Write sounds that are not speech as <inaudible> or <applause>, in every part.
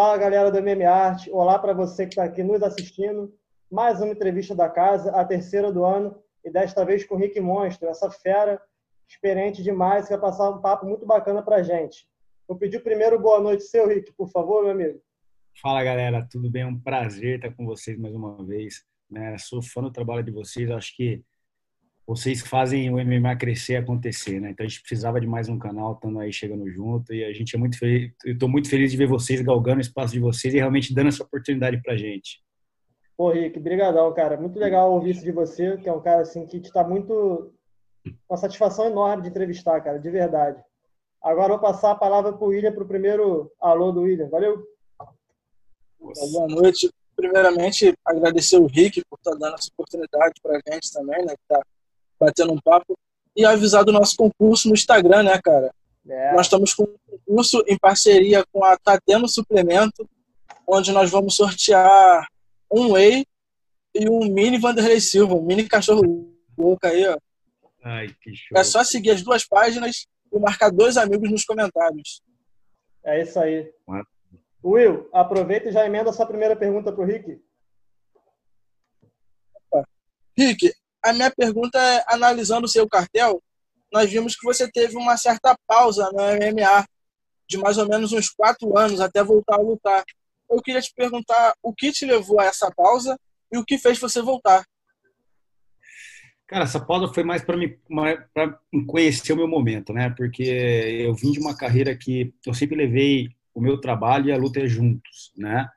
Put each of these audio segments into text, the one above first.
Fala galera do MM Art, olá para você que está aqui nos assistindo. Mais uma entrevista da casa, a terceira do ano, e desta vez com o Rick Monstro, essa fera experiente demais, que vai passar um papo muito bacana para gente. Vou pedir primeiro boa noite seu, Rick, por favor, meu amigo. Fala galera, tudo bem? É um prazer estar com vocês mais uma vez. Né? Sou fã do trabalho de vocês, acho que vocês fazem o MMA crescer acontecer, né? Então a gente precisava de mais um canal, estando aí chegando junto e a gente é muito feliz, eu estou muito feliz de ver vocês galgando o espaço de vocês e realmente dando essa oportunidade pra gente. Pô, Rick, brigadão, cara. Muito legal ouvir isso de você, que é um cara assim que está muito uma satisfação enorme de entrevistar, cara, de verdade. Agora vou passar a palavra para o William para o primeiro alô do William. Valeu. Boa noite. Primeiramente, agradecer o Rick por estar tá dando essa oportunidade para a gente também, né? Que tá batendo um papo, e avisar do nosso concurso no Instagram, né, cara? É. Nós estamos com um concurso em parceria com a Cateno Suplemento, onde nós vamos sortear um Whey e um mini Vanderlei Silva, um mini cachorro louco aí, ó. Ai, que show. É só seguir as duas páginas e marcar dois amigos nos comentários. É isso aí. Will, aproveita e já emenda a sua primeira pergunta para o Rick. Rick, a minha pergunta é, analisando o seu cartel, nós vimos que você teve uma certa pausa no MMA, de mais ou menos uns quatro anos, até voltar a lutar. Eu queria te perguntar o que te levou a essa pausa e o que fez você voltar. Cara, essa pausa foi mais para me conhecer o meu momento, né? Porque eu vim de uma carreira que eu sempre levei o meu trabalho e a luta juntos, né?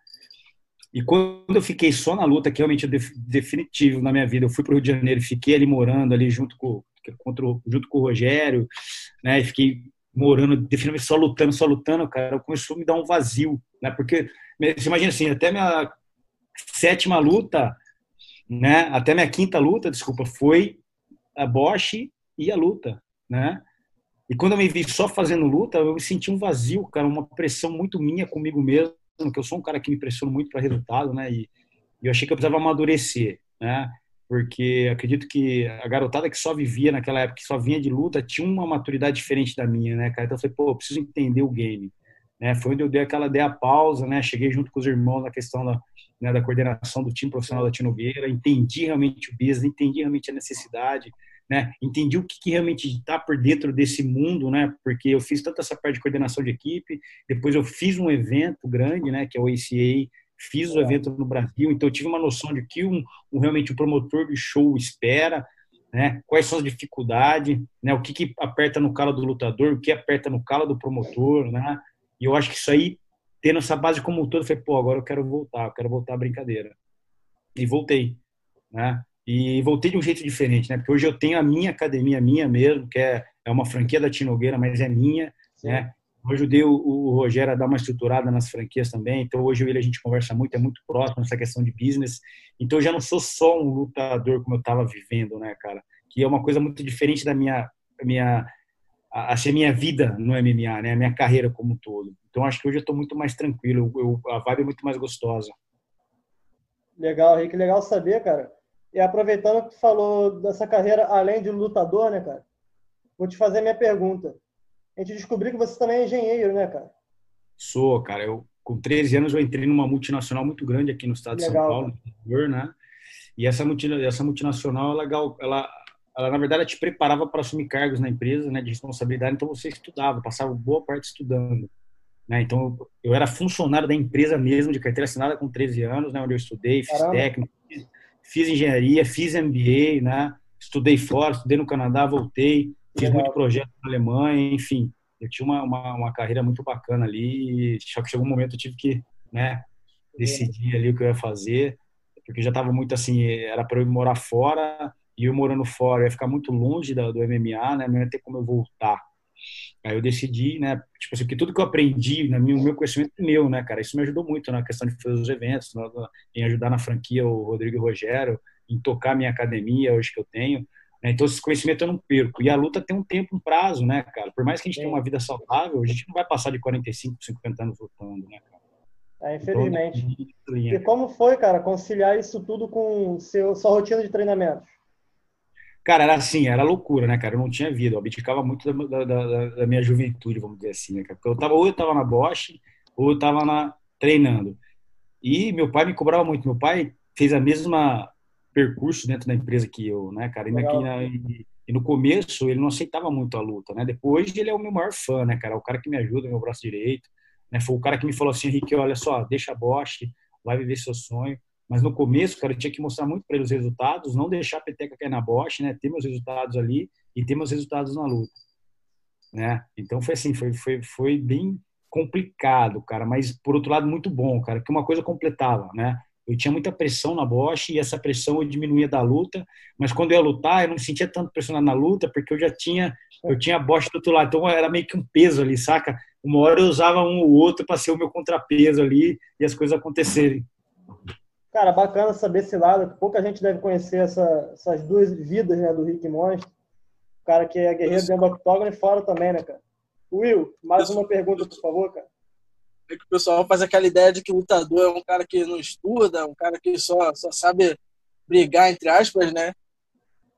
E quando eu fiquei só na luta, que realmente é definitivo na minha vida, eu fui para o Rio de Janeiro, fiquei ali morando ali junto com, junto com o Rogério, né? E fiquei morando, definitivamente só lutando, só lutando, cara, começou a me dar um vazio, né? Porque você imagina assim, até minha sétima luta, né? Até minha quinta luta, desculpa, foi a Bosch e a luta, né? E quando eu me vi só fazendo luta, eu me senti um vazio, cara, uma pressão muito minha comigo mesmo que eu sou um cara que me pressiona muito para resultado, né? E, e, eu achei que eu precisava amadurecer, né? Porque acredito que a garotada que só vivia naquela época, que só vinha de luta, tinha uma maturidade diferente da minha, né, cara? Então eu falei, pô, eu preciso entender o game. Né? Foi onde eu dei aquela dei a pausa, né? Cheguei junto com os irmãos na questão da, né, da coordenação do time profissional da Tinogueira, entendi realmente o business, entendi realmente a necessidade, né? Entendi o que, que realmente está por dentro desse mundo, né? Porque eu fiz tanto essa parte de coordenação de equipe, depois eu fiz um evento grande, né? Que é o ACA, fiz o evento no Brasil, então eu tive uma noção de que um, um realmente o um promotor de show espera, né? Quais são as dificuldades, né? O que, que aperta no calo do lutador, o que aperta no calo do promotor, né? E eu acho que isso aí, tendo essa base como um todo, eu falei, pô, agora eu quero voltar, eu quero voltar à brincadeira. E voltei, né? E voltei de um jeito diferente, né? Porque hoje eu tenho a minha academia, minha mesmo, que é, é uma franquia da Tinogueira, mas é minha, Sim. né? Eu ajudei o, o, Rogério a dar uma estruturada nas franquias também, então hoje eu e ele a gente conversa muito, é muito próximo nessa questão de business. Então eu já não sou só um lutador como eu estava vivendo, né, cara? Que é uma coisa muito diferente da minha, minha a, a ser minha vida no MMA, né? A minha carreira como um todo. Então acho que hoje eu estou muito mais tranquilo, eu, a vibe é muito mais gostosa. Legal, Rick, legal saber, cara. E aproveitando que tu falou dessa carreira além de lutador, né, cara? Vou te fazer a minha pergunta. A gente descobriu que você também é engenheiro, né, cara? Sou, cara. Eu, com 13 anos, eu entrei numa multinacional muito grande aqui no estado de Legal, São Paulo, né? E essa, essa multinacional, ela, ela, ela, na verdade, te preparava para assumir cargos na empresa, né, de responsabilidade. Então, você estudava, passava boa parte estudando. Né? Então, eu, eu era funcionário da empresa mesmo, de carteira assinada com 13 anos, né, onde eu estudei, fiz Caramba. técnico, fiz engenharia, fiz MBA, né? Estudei fora, estudei no Canadá, voltei, fiz Legal. muito projeto na Alemanha, enfim. Eu tinha uma, uma, uma, carreira muito bacana ali, só que chegou um momento eu tive que, né, decidir ali o que eu ia fazer, porque já estava muito assim, era para eu morar fora, e eu morando fora ia ficar muito longe do, do MMA, né, não ia ter como eu voltar. Aí eu decidi, né, tipo assim, que tudo que eu aprendi, na minha, o meu conhecimento é meu, né, cara, isso me ajudou muito na questão de fazer os eventos, em ajudar na franquia o Rodrigo e o Rogério, em tocar minha academia hoje que eu tenho. Né, então, esse conhecimento eu não perco. E a luta tem um tempo, um prazo, né, cara? Por mais que a gente tenha uma vida saudável, a gente não vai passar de 45, 50 anos lutando, né, cara? É, infelizmente. Então, e como foi, cara, conciliar isso tudo com seu, sua rotina de treinamento? Cara, era assim, era loucura, né, cara? Eu não tinha vida, eu abdicava muito da, da, da, minha juventude, vamos dizer assim, né, cara? Porque eu tava, ou eu tava na Bosch, ou eu tava na, treinando. E meu pai me cobrava muito. Meu pai fez a mesma percurso dentro da empresa que eu, né, cara? E, na, e, e, no começo ele não aceitava muito a luta, né? Depois ele é o meu maior fã, né, cara? O cara que me ajuda, meu braço direito, né? Foi o cara que me falou assim, Henrique, olha só, deixa a Bosch, vai viver seu sonho. Mas no começo, cara, eu tinha que mostrar muito para ele os resultados, não deixar a peteca cair na Bosch, né? Ter meus resultados ali e ter meus resultados na luta, né? Então foi assim, foi foi foi bem complicado, cara, mas por outro lado muito bom, cara, que uma coisa completava, né? Eu tinha muita pressão na Bosch e essa pressão eu diminuía da luta, mas quando eu ia lutar, eu não sentia tanto pressionado na luta, porque eu já tinha, eu tinha a Bosch do outro lado, então era meio que um peso ali, saca? Uma hora eu usava um ou outro para ser o meu contrapeso ali e as coisas acontecerem. Cara, bacana saber esse lado, pouca gente deve conhecer essa, essas duas vidas né, do Rick Monstro. O cara que é guerreiro dentro do octógono e fora também, né, cara? Will, mais uma pergunta, por favor, cara é que o pessoal faz aquela ideia de que o lutador é um cara que não estuda, um cara que só, só sabe brigar, entre aspas, né?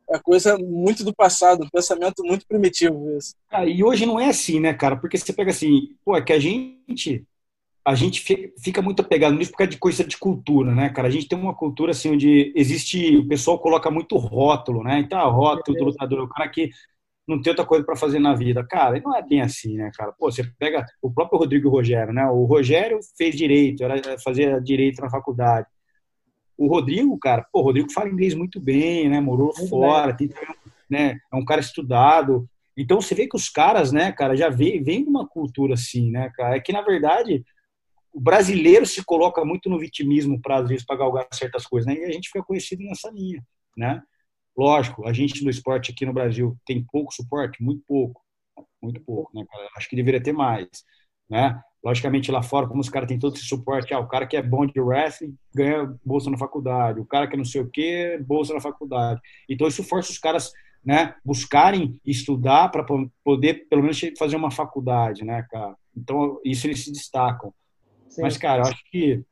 É coisa muito do passado, um pensamento muito primitivo isso. Ah, e hoje não é assim, né, cara? Porque você pega assim, pô, é que a gente a gente fica muito apegado nisso por causa de coisa de cultura, né, cara? A gente tem uma cultura assim onde existe, o pessoal coloca muito rótulo, né? Então, rótulo do lutador, o cara que não tem outra coisa para fazer na vida. Cara, não é bem assim, né, cara? Pô, você pega o próprio Rodrigo Rogério, né? O Rogério fez direito, era fazer direito na faculdade. O Rodrigo, cara, pô, o Rodrigo fala inglês muito bem, né? Morou muito fora, tem, né? É um cara estudado. Então você vê que os caras, né, cara, já vem, vem de uma cultura assim, né, cara? É que na verdade o brasileiro se coloca muito no vitimismo para às vezes para galgar certas coisas, né? E a gente fica conhecido nessa linha, né? Lógico, a gente no esporte aqui no Brasil tem pouco suporte, muito pouco, muito pouco, né, cara? Acho que deveria ter mais, né? Logicamente lá fora, como os caras têm todo esse suporte, ah, o cara que é bom de wrestling ganha bolsa na faculdade, o cara que não sei o que, bolsa na faculdade. Então isso força os caras, né, buscarem estudar para poder pelo menos fazer uma faculdade, né, cara? Então isso eles se destacam. Sim. Mas cara, eu acho que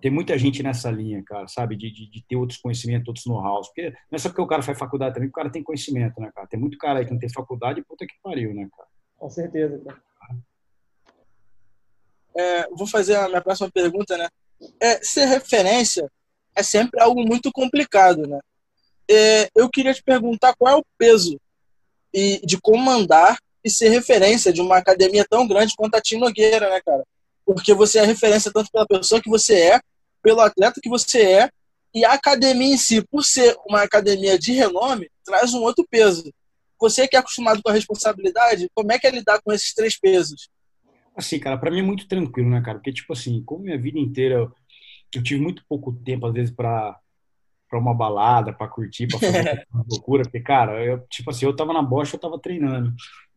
tem muita gente nessa linha, cara, sabe? De, de, de ter outros conhecimentos, outros know-hows. Porque não é só porque o cara faz faculdade também, o cara tem conhecimento, né, cara? Tem muito cara aí que não tem faculdade, puta que pariu, né, cara? Com certeza, cara. É, vou fazer a minha próxima pergunta, né? É, ser referência é sempre algo muito complicado, né? É, eu queria te perguntar qual é o peso e, de comandar e ser referência de uma academia tão grande quanto a Tim Nogueira, né, cara? Porque você é referência tanto pela pessoa que você é, pelo atleta que você é, e a academia em si, por ser uma academia de renome, traz um outro peso. Você que é acostumado com a responsabilidade, como é que é lidar com esses três pesos? Assim, cara, para mim é muito tranquilo, né, cara? Porque, tipo assim, como minha vida inteira eu, tive muito pouco tempo, às vezes, para para uma balada, para curtir, para fazer <laughs> uma loucura, porque, cara, eu, tipo assim, eu tava na bocha, eu tava treinando.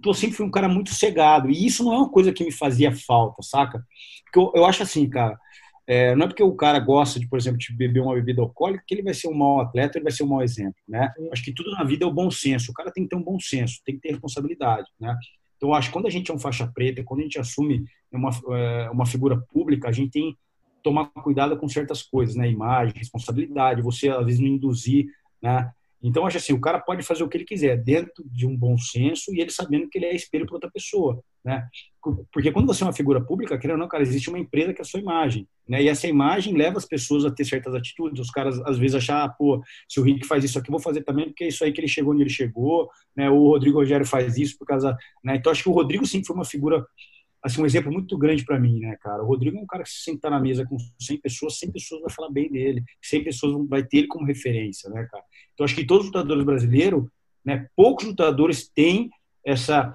Eu sempre fui um cara muito cegado, e isso não é uma coisa que me fazia falta, saca? Porque eu, eu acho assim, cara, é, não é porque o cara gosta de, por exemplo, de beber uma bebida alcoólica que ele vai ser um mau atleta, ele vai ser um mau exemplo, né? Acho que tudo na vida é o bom senso, o cara tem que ter um bom senso, tem que ter responsabilidade, né? Então, eu acho que quando a gente é um faixa preta, quando a gente assume uma, é, uma figura pública, a gente tem tomar cuidado com certas coisas, né? Imagem, responsabilidade, você às vezes não induzir, né? Então, acho assim, o cara pode fazer o que ele quiser, dentro de um bom senso e ele sabendo que ele é espelho para outra pessoa, né? Porque quando você é uma figura pública, querendo ou não, cara, existe uma empresa que é a sua imagem, né? E essa imagem leva as pessoas a ter certas atitudes. Os caras, às vezes, achar, ah, pô, se o Rick faz isso aqui, vou fazer também, porque é isso aí que ele chegou onde ele chegou, né? O Rodrigo Rogério faz isso por causa, né? Então, acho que o Rodrigo sempre foi uma figura assim, um exemplo muito grande para mim, né, cara? O Rodrigo é um cara que se sentar na mesa com 100 pessoas, 100 pessoas vai falar bem dele, 100 pessoas vai ter ele como referência, né, cara? Então, acho que todos os lutadores brasileiros, né, poucos lutadores têm essa,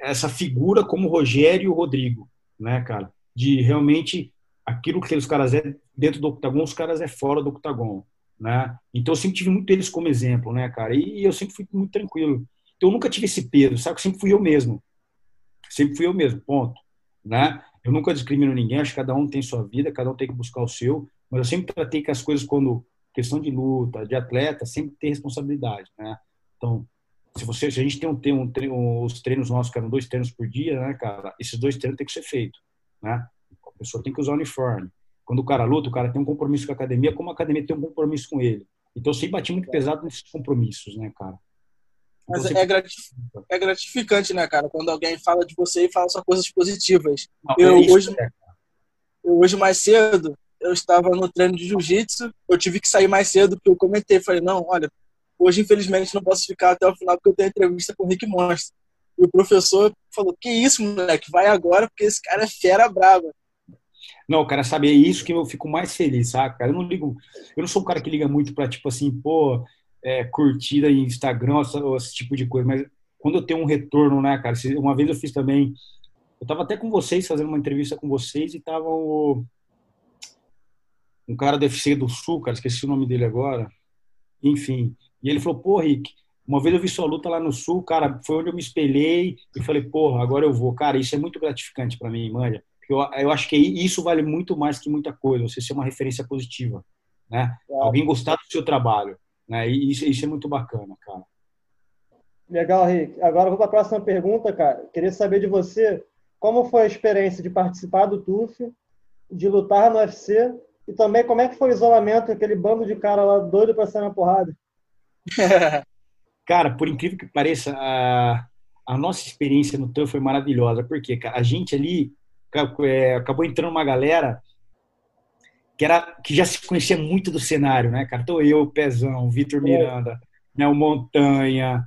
essa figura como o Rogério e o Rodrigo, né, cara? De realmente aquilo que os caras é dentro do octagon, os caras é fora do octagon, né? Então, eu sempre tive muito eles como exemplo, né, cara? E eu sempre fui muito tranquilo. Então, eu nunca tive esse peso, sabe? Eu sempre fui eu mesmo sempre fui eu mesmo, ponto. Né? Eu nunca discrimino ninguém, acho que cada um tem sua vida, cada um tem que buscar o seu, mas eu sempre tratei que as coisas, quando questão de luta, de atleta, sempre tem responsabilidade, né? Então, se você, se a gente tem um, tem um treino, os treinos nossos, que eram dois treinos por dia, né, cara? Esses dois treinos tem que ser feito, né? A pessoa tem que usar o uniforme. Quando o cara luta, o cara tem um compromisso com a academia, como a academia tem um compromisso com ele. Então, eu sempre bati muito pesado nesses compromissos, né, cara? Mas é, gratificante, é gratificante, né, cara? Quando alguém fala de você e fala só coisas positivas. Não, eu é isso, hoje. Eu, hoje mais cedo, eu estava no treino de jiu-jitsu, eu tive que sair mais cedo, porque eu comentei, falei, não, olha, hoje infelizmente não posso ficar até o final, porque eu tenho entrevista com o Rick Monstro. E o professor falou, que isso, moleque, vai agora, porque esse cara é fera brava. Não, cara, sabe, é isso que eu fico mais feliz, sabe, cara? Eu não ligo, eu não sou um cara que liga muito pra, tipo assim, pô, é, curtida em Instagram, esse, esse tipo de coisa, mas quando eu tenho um retorno, né, cara? Uma vez eu fiz também, eu tava até com vocês, fazendo uma entrevista com vocês, e tava o, um cara do FC do Sul, cara, esqueci o nome dele agora, enfim, e ele falou, pô, Rick, uma vez eu vi sua luta lá no Sul, cara, foi onde eu me espelhei e falei, porra, agora eu vou. Cara, isso é muito gratificante para mim, manja. Eu, eu acho que isso vale muito mais que muita coisa, você ser uma referência positiva, né? É. Alguém gostar do seu trabalho, né? E isso, isso é muito bacana, cara. Legal, Rick. Agora vou para a próxima pergunta, cara. Queria saber de você como foi a experiência de participar do TUF, de lutar no UFC e também como é que foi o isolamento, aquele bando de cara lá doido para sair na porrada. <laughs> cara, por incrível que pareça, a, a nossa experiência no TUF foi maravilhosa, porque cara, a gente ali é, acabou entrando uma galera que, era, que já se conhecia muito do cenário, né, cara? Então eu, Pezão, Vitor. Miranda, né, o Montanha,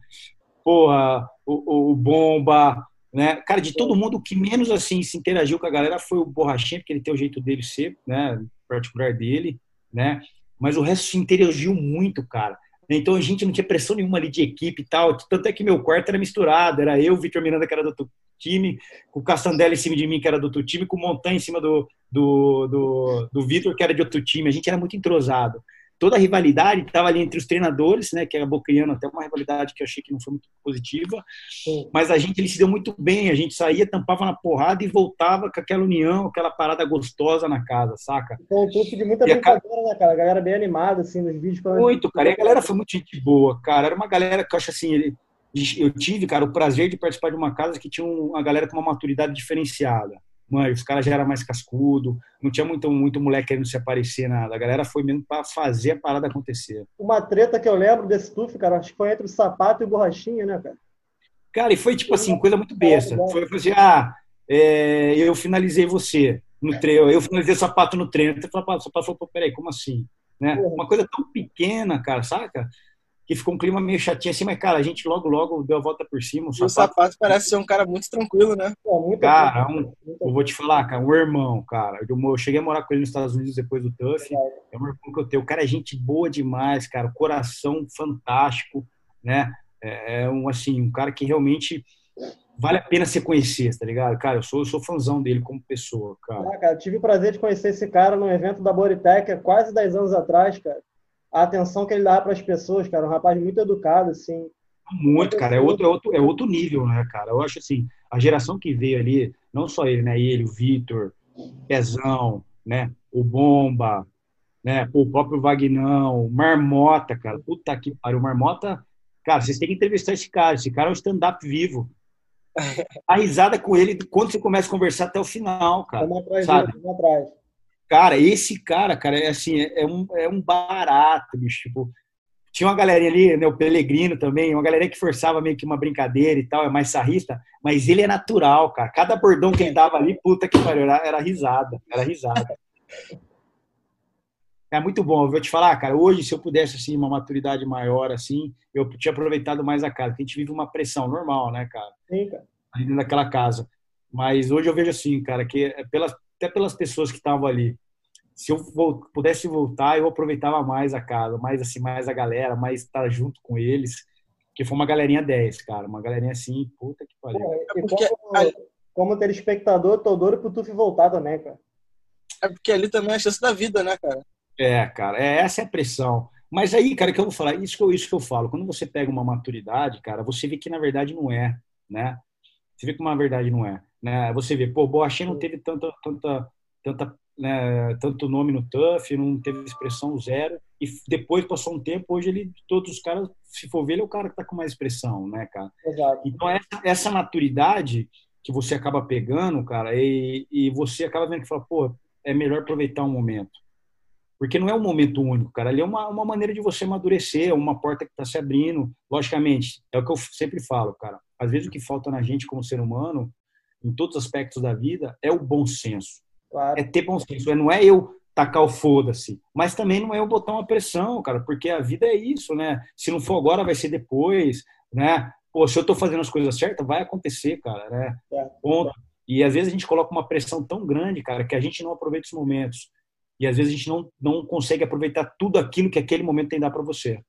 porra, o, o, Bomba, né? Cara, de todo mundo, o que menos assim se interagiu com a galera foi o Borrachinha, porque ele tem o jeito dele ser, né? Particular dele, né? Mas o resto se interagiu muito, cara. Então a gente não tinha pressão nenhuma ali de equipe e tal. Tanto é que meu quarto era misturado. Era eu, Vitor Miranda, que era do outro time, com o Castandelli em cima de mim, que era do outro time, com o Montanha em cima do, do, do, do Vitor, que era de outro time. A gente era muito entrosado toda a rivalidade estava ali entre os treinadores, né, que acabou criando até uma rivalidade que eu achei que não foi muito positiva, Sim. mas a gente ele se deu muito bem, a gente saía, tampava na porrada e voltava com aquela união, aquela parada gostosa na casa, saca? Então, truque de muita e brincadeira, a... né, cara? A galera bem animada, assim, nos vídeos. Muito, cara, e a galera foi muito gente boa, cara, era uma galera que eu acho assim, ele... eu tive, cara, o prazer de participar de uma casa que tinha uma galera com uma maturidade diferenciada, mãe, os caras já eram mais cascudo, não tinha muito, muito moleque querendo se aparecer, nada. A galera foi mesmo para fazer a parada acontecer. Uma treta que eu lembro desse tuf, cara, acho que foi entre o sapato e o borrachinha, né, cara? Cara, e foi tipo assim, coisa muito besta. Foi, assim, ah, é, eu finalizei você no treino, eu finalizei o sapato no treino. O sapato falou, peraí, como assim? Né? Uma coisa tão pequena, cara, saca? Que ficou um clima meio chatinho assim, mas, cara, a gente logo, logo deu a volta por cima. O sapato, o sapato parece ser um cara muito tranquilo, né? Pô, cara, um, eu vou te falar, cara, um irmão, cara. Eu, eu, cheguei a morar com ele nos Estados Unidos depois do TUF. É um irmão que eu tenho. O cara é gente boa demais, cara. Coração fantástico, né? É, é um, assim, um cara que realmente vale a pena você conhecer, tá ligado? Cara, eu sou, eu sou fãzão dele como pessoa, cara. Ah, cara. Tive o prazer de conhecer esse cara num evento da Boritec há quase 10 anos atrás, cara a atenção que ele dá para as pessoas, cara. Um rapaz muito educado, assim. Muito, cara. É outro, é, outro, é outro nível, né, cara? Eu acho assim, a geração que veio ali, não só ele, né? Ele, o Vitor, Pezão, né? O Bomba, né? O próprio Vagnão, Marmota, cara. Puta que pariu. Marmota, cara, vocês têm que entrevistar esse cara. Esse cara é um stand-up vivo. <laughs> A risada com ele quando você começa a conversar até o final, cara. Vamos atrás, sabe? Vamos atrás. Cara, esse cara, cara, é assim, é, é um, é um barato, bicho. Tipo, tinha uma galerinha ali, né, o Pelegrino também, uma galerinha que forçava meio que uma brincadeira e tal, é mais sarrista, mas ele é natural, cara. Cada bordão que ele dava ali, puta que pariu, era, era risada, era risada. É muito bom, eu vou te falar, cara, hoje se eu pudesse, assim, uma maturidade maior, assim, eu tinha aproveitado mais a casa, porque a gente vive uma pressão normal, né, cara? Sim, cara. Ali dentro daquela casa. Mas hoje eu vejo assim, cara, que é pelas, até pelas pessoas que estavam ali. Se eu pudesse voltar, eu aproveitava mais a casa, mais assim, mais a galera, mais estar junto com eles. Que foi uma galerinha 10, cara. Uma galerinha assim, puta que pariu. É, e como, como telespectador, tô doido pro Tuf voltar também, cara. É porque ali também é a chance da vida, né, cara? É, cara, é, essa é a pressão. Mas aí, cara, que eu vou falar, isso que eu, isso que eu falo, quando você pega uma maturidade, cara, você vê que na verdade não é, né? Você vê que uma verdade não é. Né? Você vê, pô, o Boachin não teve tanta, tanta, tanta, né, tanto nome no TUF, não teve expressão zero, e depois passou um tempo, hoje ele, todos os caras, se for ver, ele é o cara que tá com mais expressão, né, cara? Exato. Então, essa, essa maturidade que você acaba pegando, cara, e, e você acaba vendo que fala, pô, é melhor aproveitar um momento. Porque não é um momento único, cara. Ali é uma, uma maneira de você amadurecer, é uma porta que está se abrindo. Logicamente, é o que eu sempre falo, cara. Às vezes o que falta na gente como ser humano em todos os aspectos da vida, é o bom senso. Claro. É ter bom senso, é, não é eu tacar o foda-se, mas também não é eu botar uma pressão, cara, porque a vida é isso, né? Se não for agora, vai ser depois, né? Pô, se eu tô fazendo as coisas certas, vai acontecer, cara, né? É. Ponto. E às vezes a gente coloca uma pressão tão grande, cara, que a gente não aproveita os momentos. E às vezes a gente não, não consegue aproveitar tudo aquilo que aquele momento tem a dar para você.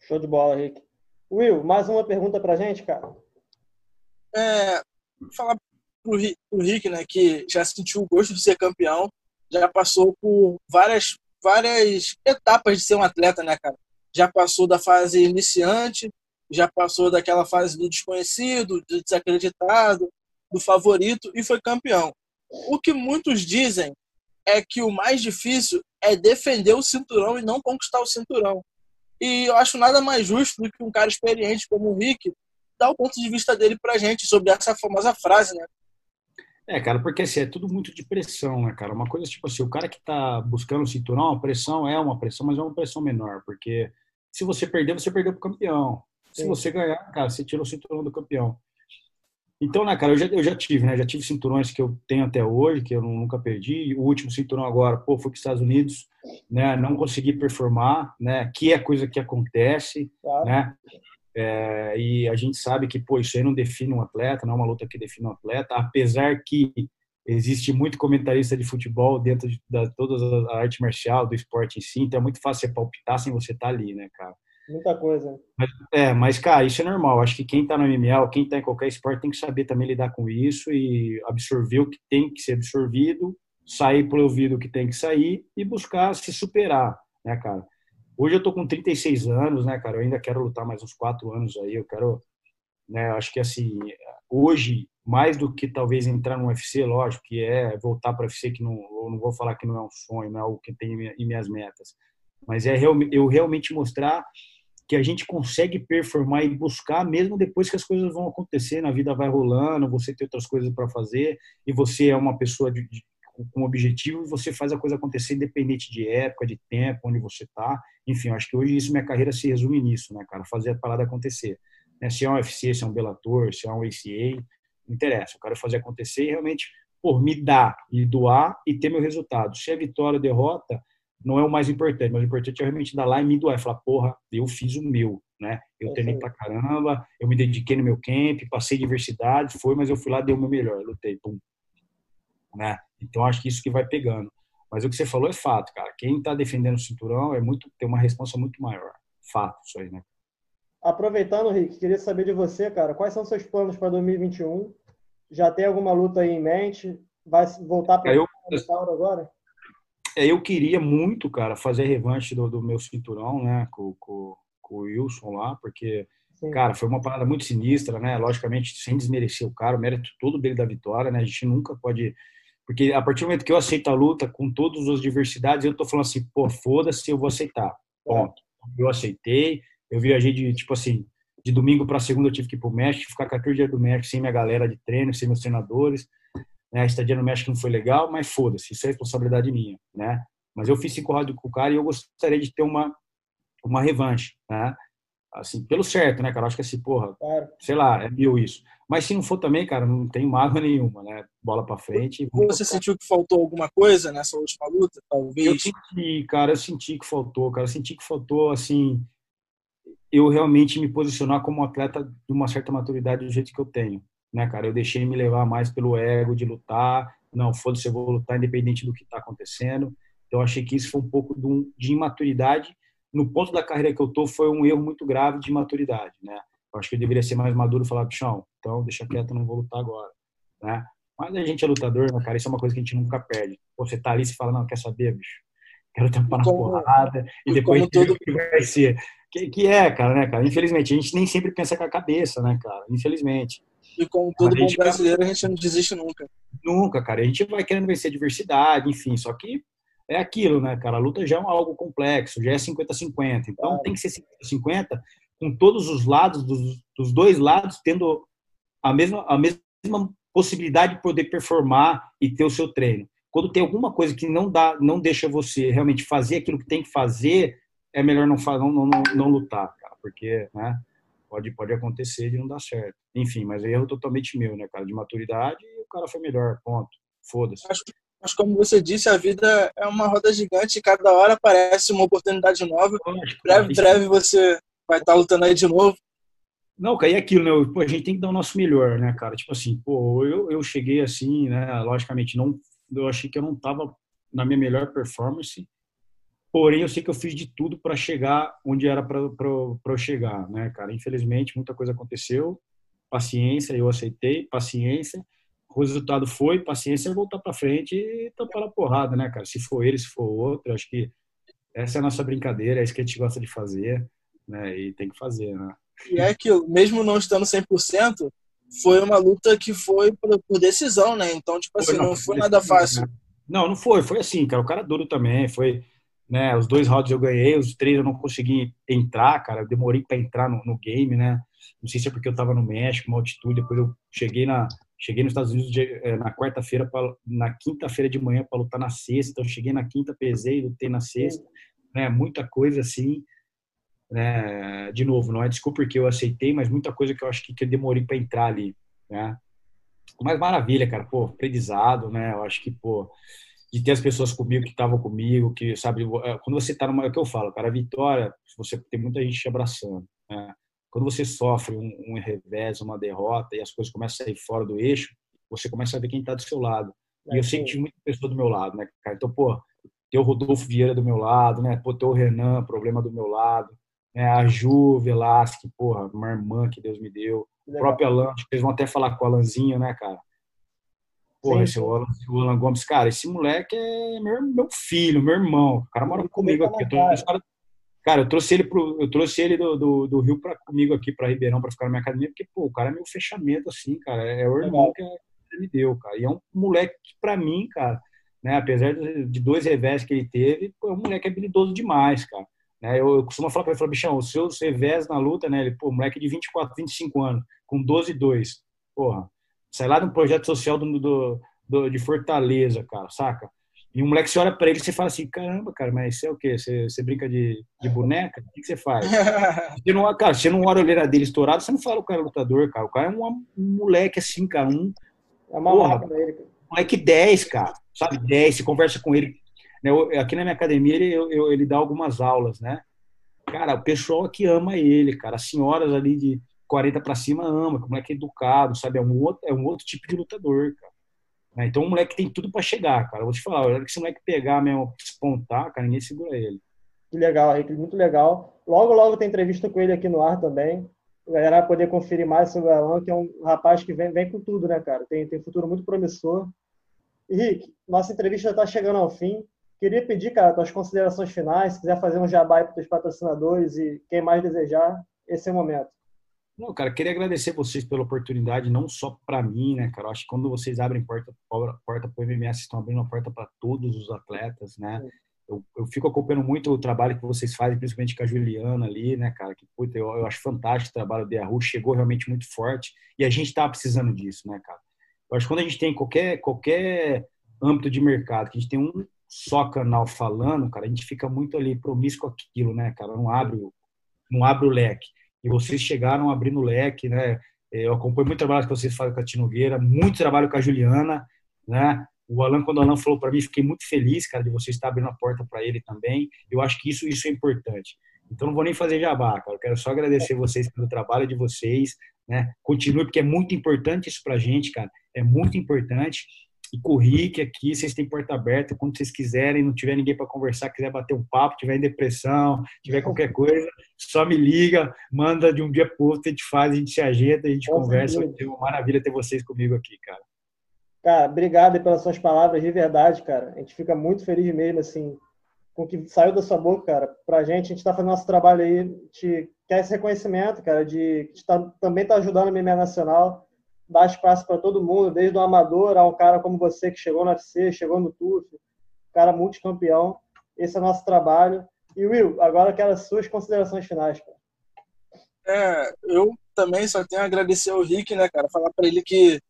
Show de bola, Rick. Will, mais uma pergunta pra gente, cara? É, falar pro, pro Rick, né, que já sentiu o gosto de ser campeão, já passou por várias, várias etapas de ser um atleta, né, cara? Já passou da fase iniciante, já passou daquela fase do desconhecido, do desacreditado, do favorito e foi campeão. O que muitos dizem é que o mais difícil é defender o cinturão e não conquistar o cinturão. E eu acho nada mais justo do que um cara experiente como o Rick dar o ponto de vista dele pra gente sobre essa famosa frase, né? É, cara, porque assim, é tudo muito de pressão, né, cara? Uma coisa tipo assim, o cara que tá buscando o cinturão, a pressão é uma pressão, mas é uma pressão menor, porque se você perder, você perdeu pro campeão. Se Sim. você ganhar, cara, você tirou o cinturão do campeão. Então, né, cara, eu já, eu já tive, né? Já tive cinturões que eu tenho até hoje, que eu nunca perdi. O último cinturão agora, pô, foi para os Estados Unidos, né? Não consegui performar, né? Que é coisa que acontece, claro. né? É, e a gente sabe que, pô, isso aí não define um atleta, não é uma luta que define um atleta, apesar que existe muito comentarista de futebol dentro de da, toda a arte marcial, do esporte em si, então é muito fácil você palpitar sem você estar tá ali, né, cara? Muita coisa. Mas, é, mas, cara, isso é normal. Acho que quem tá no MMA, quem tá em qualquer esporte, tem que saber também lidar com isso e absorver o que tem que ser absorvido, sair pelo ouvido o que tem que sair e buscar se superar, né, cara? Hoje eu tô com 36 anos, né, cara? Eu ainda quero lutar mais uns quatro anos aí. Eu quero, né? Acho que assim, hoje mais do que talvez entrar no UFC, lógico que é voltar para o UFC que não, não vou falar que não é um sonho, não é algo que tem em minhas metas, mas é eu realmente mostrar que a gente consegue performar e buscar mesmo depois que as coisas vão acontecer, a vida vai rolando, você tem outras coisas para fazer e você é uma pessoa de, com objetivo e você faz a coisa acontecer independente de época, de tempo, onde você está. Enfim, acho que hoje isso minha carreira se resume nisso, né, cara, fazer a parada acontecer. Né? Se é um UFC, se é um Bellator, se é um ACA, não interessa. Eu quero fazer acontecer e realmente por me dar e doar e ter meu resultado. Se é vitória ou derrota, não é o mais importante, mas o importante é realmente dar lá e me doar, falar, porra, eu fiz o meu, né? Eu treinei pra caramba, eu me dediquei no meu camp, passei diversidade, foi, mas eu fui lá, dei o meu melhor, lutei, pum. Né? Então acho que isso que vai pegando. Mas o que você falou é fato, cara. Quem tá defendendo o cinturão é muito tem uma resposta muito maior. Fato, isso aí, né? Aproveitando, Rick, queria saber de você, cara, quais são seus planos para 2021? Já tem alguma luta aí em mente? Vai voltar para o agora? É, eu queria muito, cara, fazer revanche do, do meu cinturão, né, com, com, com, o Wilson lá, porque, Sim. cara, foi uma parada muito sinistra, né, logicamente, sem desmerecer o cara, o mérito todo dele da vitória, né, a gente nunca pode... Porque a partir do momento que eu aceito a luta com todas as diversidades, eu tô falando assim, pô, foda-se, eu vou aceitar. Ponto. Eu aceitei, eu viajei de, tipo assim, de domingo para segunda eu tive que ir pro México, ficar 14 dias do México sem minha galera de treino, sem meus treinadores, né? A estadia no México não foi legal, mas foda-se, isso é responsabilidade minha, né? Mas eu fiz cinco rounds com o cara e eu gostaria de ter uma uma revanche, né? Assim, pelo certo, né, cara? Acho que assim, porra, claro. sei lá, é mil isso. Mas se não for também, cara, não tem mágoa nenhuma, né? Bola para frente. Você sentiu que faltou alguma coisa nessa última luta, talvez? Eu senti, cara, eu senti que faltou, cara. Eu senti que faltou, assim, eu realmente me posicionar como atleta de uma certa maturidade do jeito que eu tenho, né, cara? Eu deixei me levar mais pelo ego de lutar. Não, foda-se, eu vou lutar independente do que está acontecendo. Então, achei que isso foi um pouco de, um, de, imaturidade. No ponto da carreira que eu tô, foi um erro muito grave de imaturidade, né? Eu acho que eu deveria ser mais maduro e falar, bichão, então deixa quieto, não vou lutar agora, né? Mas a gente é lutador, né, cara? Isso é uma coisa que a gente nunca perde. Você tá ali e fala, não, quer saber, bicho? Quero tampar na porrada e, depois <laughs> tudo que vai ser. Que, que é, cara, né, cara? Infelizmente, a gente nem sempre pensa com a cabeça, né, cara? Infelizmente. E como todo bom brasileiro, a gente não desiste nunca. Nunca, cara. A gente vai querendo vencer diversidade, enfim. Só que é aquilo, né, cara? A luta já é algo complexo, já é 50-50. Então tem que ser 50-50 com todos os lados, dos, dos, dois lados, tendo a mesma, a mesma possibilidade de poder performar e ter o seu treino. Quando tem alguma coisa que não dá, não deixa você realmente fazer aquilo que tem que fazer, é melhor não, não, não, não lutar, cara, porque, né? pode, pode acontecer de não dar certo. Enfim, mas erro totalmente meu, né, cara? De maturidade e o cara foi melhor, ponto. Foda-se. Mas, mas, como você disse, a vida é uma roda gigante e cada hora aparece uma oportunidade nova. Breve, breve você vai estar lutando aí de novo. Não, cara, e aquilo, né? Pô, a gente tem que dar o nosso melhor, né, cara? Tipo assim, pô, eu, eu cheguei assim, né? Logicamente, não, eu achei que eu não tava na minha melhor performance, porém eu sei que eu fiz de tudo para chegar onde era para eu chegar, né, cara? Infelizmente, muita coisa aconteceu, paciência, eu aceitei, paciência, o resultado foi, paciência, voltar para frente e tampar a porrada, né, cara? Se for ele, se for outro, acho que essa é a nossa brincadeira, é isso que a gente gosta de fazer, né? E tem que fazer, né? E é que, mesmo não estando 100%, foi uma luta que foi por, por decisão, né? Então, tipo assim, não, não foi nada fácil. Não, não foi. Foi assim, cara. O cara duro também. Foi, né? Os dois rounds eu ganhei, os três eu não consegui entrar, cara. Eu demorei para entrar no, no, game, né? Não sei se é porque eu tava no México, uma altitude. Depois eu cheguei na cheguei nos Estados Unidos eh, na quarta-feira, na quinta-feira de manhã para lutar na sexta. Então cheguei na quinta, pesei, lutei na sexta, né? Muita coisa assim né? De novo, não é desculpa porque eu aceitei, mas muita coisa que eu acho que, que eu demorei para entrar ali, né? Mas maravilha, cara, pô, aprendizado, né? Eu acho que, pô, de ter as pessoas comigo que estavam comigo, que, sabe, é, quando você tá numa, é o que eu falo, cara, a vitória, você tem muita gente te abraçando, né? Quando você sofre um, um revés, uma derrota e as coisas começam a sair fora do eixo, você começa a ver quem tá do seu lado. E eu tive muita pessoa do meu lado, né, cara? Então, pô, ter o Rodolfo Vieira do meu lado, né? Pô, ter o Renan, problema do meu lado né? a Ju Velasque, porra, uma irmã que Deus me deu. O próprio Alan, acho que eles vão até falar com o Alanzinho, né, cara? Porra, esse Alan, o Alan Gomes, cara, esse moleque é meu, meu filho, meu irmão. O cara mora comigo aqui. Eu tô, cara, eu trouxe ele pro, eu trouxe ele do, do, do Rio para comigo aqui para Ribeirão para ficar na minha academia, porque pô, o cara é meu fechamento assim, cara, é o irmão que ele me deu, cara. E é um moleque que para mim, cara, né, apesar de dois revés que ele teve, pô, é um moleque habilidoso demais, cara. Né? Eu, eu costumo falar para ele, falo, bichão, os seus revés na luta, né? Ele, pô, moleque de 24, 25 anos, com 12 2, porra, sai lá de um projeto social do, do, do, de Fortaleza, cara, saca? E um moleque, você olha pra ele e você fala assim, caramba, cara, mas você é o quê? Você, você brinca de, de boneca? O que, que você faz? <laughs> Você não, cara, você não olha a olheira dele estourado, você não fala o cara é lutador, cara. O cara é um, um moleque assim, cara, um... É uma porra, dele, cara. Moleque 10, cara, sabe? 10, você conversa com ele, né, aqui na minha academia ele, eu, ele dá algumas aulas, né? Cara, o pessoal aqui ama ele, cara. As senhoras ali de 40 para cima ama, como é que é educado, sabe? É um outro, é um outro tipo de lutador, cara. Né, então o moleque tem tudo para chegar, cara. Eu vou te falar, a hora que esse moleque pegar mesmo, espontar, cara, ninguém segura ele. Que legal, Henrique, muito legal. Logo, logo tem entrevista com ele aqui no ar também. A galera vai poder conferir mais sobre o Alan, que é um rapaz que vem, vem com tudo, né, cara? Tem, tem futuro muito promissor. Henrique, nossa entrevista está chegando ao fim. Queria pedir, cara, tuas considerações finais, se quiser fazer um jabá para os patrocinadores e quem mais desejar, esse é o momento. Não, cara, queria agradecer vocês pela oportunidade, não só para mim, né, cara? Eu acho que quando vocês abrem porta porta para o MMA, estão abrindo a porta para todos os atletas, né? Eu, eu, fico acompanhando muito o trabalho que vocês fazem, principalmente com a Juliana ali, né, cara? Que puta, eu, eu acho fantástico o trabalho da Ru, chegou realmente muito forte e a gente está precisando disso, né, cara? Eu acho que quando a gente tem qualquer qualquer âmbito de mercado, que a gente tem um só canal falando, cara, a gente fica muito ali promíscuo aquilo, né, cara? Não abre, não abre o leque. E vocês chegaram abrindo o leque, né? Eu acompanho muito trabalho que vocês fazem com a Tinogueira, muito trabalho com a Juliana, né? O Alan, quando o Alan falou para mim, fiquei muito feliz, cara, de você estar abrindo a porta para ele também. Eu acho que isso, isso é importante. Então, não vou nem fazer jabá, cara. Eu quero só agradecer vocês pelo trabalho de vocês, né? Continue, porque é muito importante isso pra gente, cara. É muito importante e Rick aqui, vocês têm porta aberta quando vocês quiserem, não tiver ninguém para conversar, quiser bater um papo, tiver em depressão, tiver qualquer coisa, só me liga, manda de um dia para outro, a gente faz, a gente se ajeita, a gente conversa. Vai uma maravilha ter vocês comigo aqui, cara. Cara, obrigado pelas suas palavras, de verdade, cara. A gente fica muito feliz mesmo, assim, com o que saiu da sua boca, cara. Pra gente, a gente está fazendo nosso trabalho aí, a gente quer esse reconhecimento, cara, de que tá, também tá ajudando a MMA Nacional dar espaço para todo mundo, desde o amador a um cara como você que chegou no UFC, chegou no TUF, cara multicampeão. Esse é o nosso trabalho. E Will, agora quero as suas considerações finais, cara. É, eu também só tenho a agradecer ao Rick, né, cara? Falar para ele que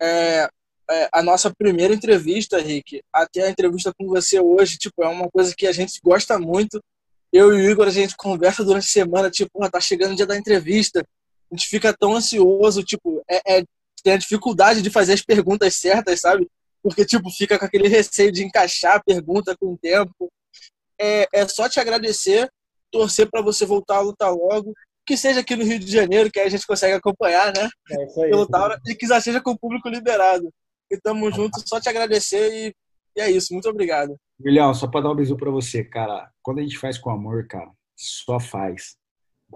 é, é, a nossa primeira entrevista, Rick, até a entrevista com você hoje, tipo, é uma coisa que a gente gosta muito. Eu e o Igor, a gente conversa durante a semana, tipo, tá chegando o dia da entrevista, a gente fica tão ansioso, tipo, é, é tem a dificuldade de fazer as perguntas certas, sabe? porque, tipo, fica com aquele receio de encaixar a pergunta com o tempo. É, é só te agradecer, torcer para você voltar a lutar logo, que seja aqui no Rio de Janeiro, que aí a gente consegue acompanhar, né? É isso aí. Pelo Taura, e que já seja com o público liberado. E tamo junto, só te agradecer e, e é isso. Muito obrigado. Milhão, só para dar um bisu para você, cara. Quando a gente faz com amor, cara, só faz.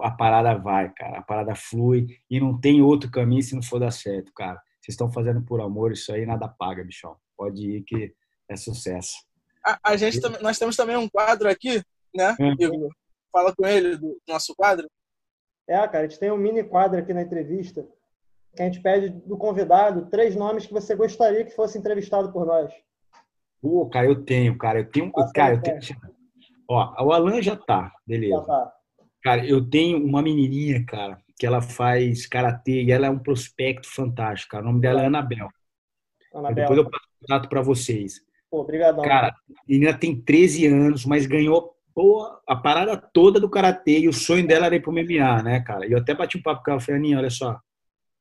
A parada vai, cara. A parada flui e não tem outro caminho se não for dar certo, cara. Vocês estão fazendo por amor, isso aí nada paga, bichão. Pode ir que é sucesso. A, a gente também, nós temos também um quadro aqui, né, É. Igor? Fala com ele do nosso quadro. É, cara, a gente tem um mini quadro aqui na entrevista que a gente pede do convidado três nomes que você gostaria que fosse entrevistado por nós. Pô, cara, eu tenho, cara. Eu tenho. Cara, eu tenho. Ó, o Alan já tá, Já beleza. tá. Cara, eu tenho uma menininha, cara, que ela faz karatê e ela é um prospecto fantástico, cara. O nome dela é Anabel. Anabel. Depois eu passo o contato para vocês. Pô, obrigadão. Cara, a menina tem 13 anos, mas ganhou pô, a parada toda do karatê e o sonho dela era ir pro MMA, né, cara? E eu até bati um papo com ela, falei, Aninha, olha só,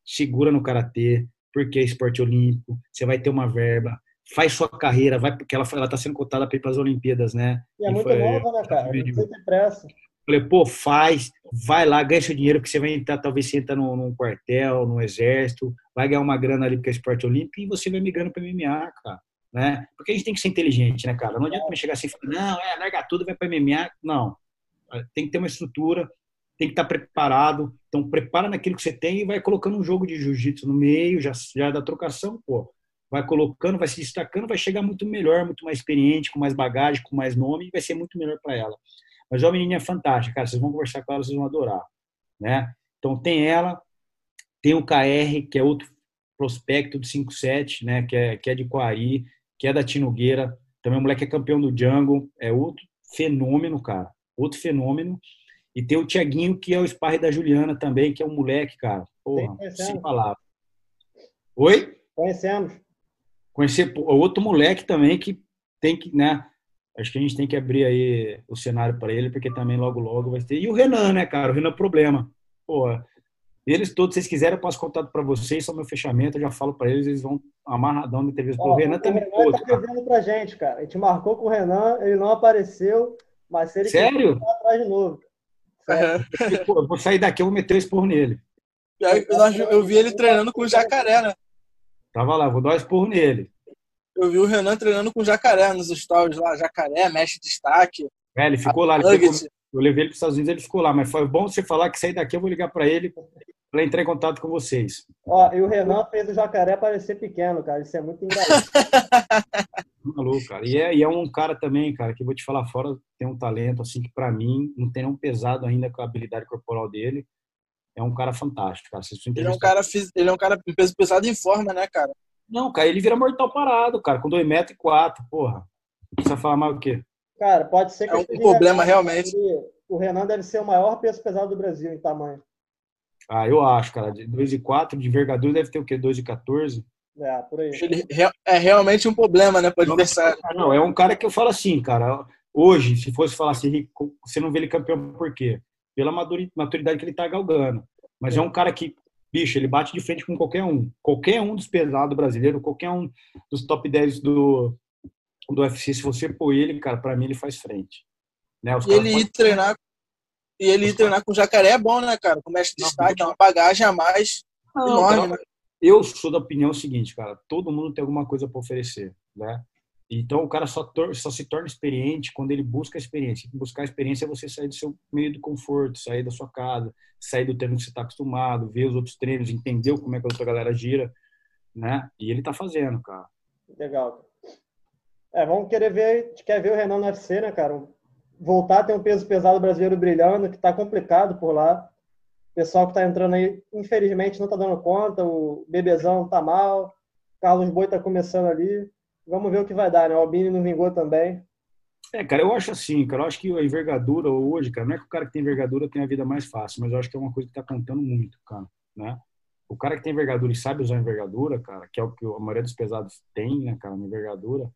segura no karatê, porque é esporte olímpico, você vai ter uma verba, faz sua carreira, vai porque ela ela tá sendo cotada para ir para as Olimpíadas, né? e é E muito foi- nova, né, cara? Não ter pressa. Falei, pô, faz, vai lá, ganha seu dinheiro, porque você vai entrar, talvez você entra num, num quartel, num exército, vai ganhar uma grana ali porque é esporte olímpico e você vai migrando para MMA, cara. Né? Porque a gente tem que ser inteligente, né, cara? Não adianta me chegar assim e falar, não, é, larga tudo, vai para MMA. Não. Tem que ter uma estrutura, tem que estar preparado. Então, prepara naquilo que você tem e vai colocando um jogo de jiu-jitsu no meio, já, já da trocação, pô. Vai colocando, vai se destacando, vai chegar muito melhor, muito mais experiente, com mais bagagem, com mais nome, e vai ser muito melhor para ela. Mas ó, a menininha é fantástica, cara. Vocês vão conversar com ela, vocês vão adorar, né? Então tem ela, tem o KR, que é outro prospecto do 57, né? Que é, que é de Coari, que é da Tinogueira. Também o moleque é campeão do Jungle, é outro fenômeno, cara. Outro fenômeno. E tem o Tiaguinho, que é o sparring da Juliana também, que é um moleque, cara. Porra, sem palavras. Oi? Conhecemos. conhecer outro moleque também que tem que, né? Acho que a gente tem que abrir aí o cenário para ele, porque também logo logo vai ter. E o Renan, né, cara? O Renan é problema. Pô, eles todos, se vocês quiserem, eu passo contato para vocês, são meu fechamento, eu já falo para eles, eles vão amarradão de entrevista. Ó, o Renan também é Renan outro, tá devendo pra gente, cara. A gente marcou com o Renan, ele não apareceu, mas se ele quiser, Sério? ele vai atrás de novo. Sério. Pô, eu vou sair daqui, eu vou meter o esporro nele. E aí, nós- eu vi ele treinando com o jacaré, né? Tava lá, vou dar o esporro nele. Eu vi o Renan treinando com o jacaré nos stories lá. Jacaré, mestre destaque, É, ele ficou lá, ele ficou, eu levei ele para os Estados Unidos, ele ficou lá, mas foi bom você falar que sair daqui, eu vou ligar para ele para entrar em contato com vocês. Ó, e o Renan fez o jacaré parecer pequeno, cara. Isso é muito engraçado. <laughs> Maluco, cara. E é, e é um cara também, cara, que eu vou te falar fora, tem um talento, assim, que pra mim não tem nenhum pesado ainda com a habilidade corporal dele. É um cara fantástico, cara. Vocês Ele é um cara, ele é um cara peso pesado em forma, né, cara? Não, cara, ele vira mortal parado, cara, com 2 metros e 4, porra. Precisa falar mais o quê? Cara, pode ser que É um problema, realmente. O Renan deve ser o maior peso pesado do Brasil em tamanho. Ah, eu acho, cara. De 2 e 4, de envergadura deve ter o quê? 2 e 14? É, por aí. É realmente um problema, né, pro adversário. Ah, Não, é um cara que eu falo assim, cara. Hoje, se fosse falar assim, você não vê ele campeão por quê? Pela maturidade que ele tá galgando. Mas é um cara que, bicho, ele bate de frente com qualquer um. Qualquer um dos pesados brasileiros, qualquer um dos top 10 do, do UFC, se você pôr ele, cara, pra mim ele faz frente. Né? Os E ele podem- ir treinar e ele ir treinar com o jacaré é bom, né, cara? Com o mestre de destaque, é uma bagagem a mais Não, enorme, cara, né? eu sou da opinião seguinte, cara, todo mundo tem alguma coisa para oferecer, né? Então o cara só, só se torna experiente quando ele busca a experiência. Buscar a experiência é você sair do seu meio do conforto, sair da sua casa, sair do treino que você está acostumado, ver os outros treinos, entender como é que a outra galera gira, né? E ele tá fazendo, cara. Legal. É, vamos querer ver, quer ver o Renan no UFC, né, cara? Voltar a ter um peso pesado brasileiro brilhando, que tá complicado por lá. O pessoal que tá entrando aí, infelizmente, não tá dando conta. O Bebezão tá mal. Carlos Boi tá começando ali. Vamos ver o que vai dar, né? O Albini não vingou também. É, cara, eu acho assim, cara, eu acho que a envergadura hoje, cara, não é que o cara que tem envergadura tem a vida mais fácil, mas eu acho que é uma coisa que tá contando muito, cara, né? O cara que tem envergadura e sabe usar envergadura, cara, que é o que a maioria dos pesados tem, né, cara, uma envergadura.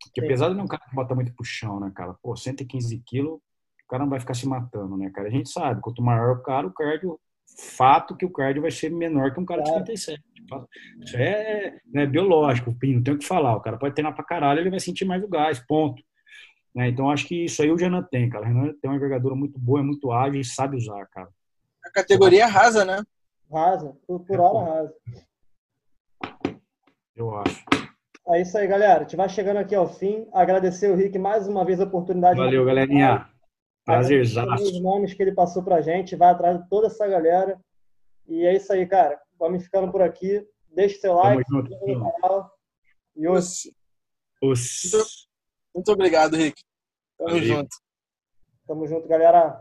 Porque Sim. pesado não é um cara que bota muito pro chão, né, cara? Pô, 115 quilos, o cara não vai ficar se matando, né, cara? A gente sabe, quanto maior o cara, o cardio fato que o cardio vai ser menor que um cara de 57. Isso é, é biológico, não tem o que falar. O cara pode treinar pra caralho, ele vai sentir mais o gás, ponto. Né? Então, acho que isso aí o Renan tem, cara. O Renan tem uma envergadura muito boa, é muito ágil e sabe usar, cara. A categoria é rasa, né? Rasa, por, por hora rasa. Eu acho. É isso aí, galera. A gente vai chegando aqui ao fim. Agradecer o Rick mais uma vez a oportunidade. Valeu, galerinha. Prazerzaço. Os nomes que ele passou pra gente, vai atrás de toda essa galera. E é isso aí, cara. Vamos ficando por aqui. Deixe seu like, junto, no canal. E os... Os... Muito obrigado, Rick. Tamo Valeu. junto. Tamo junto, galera.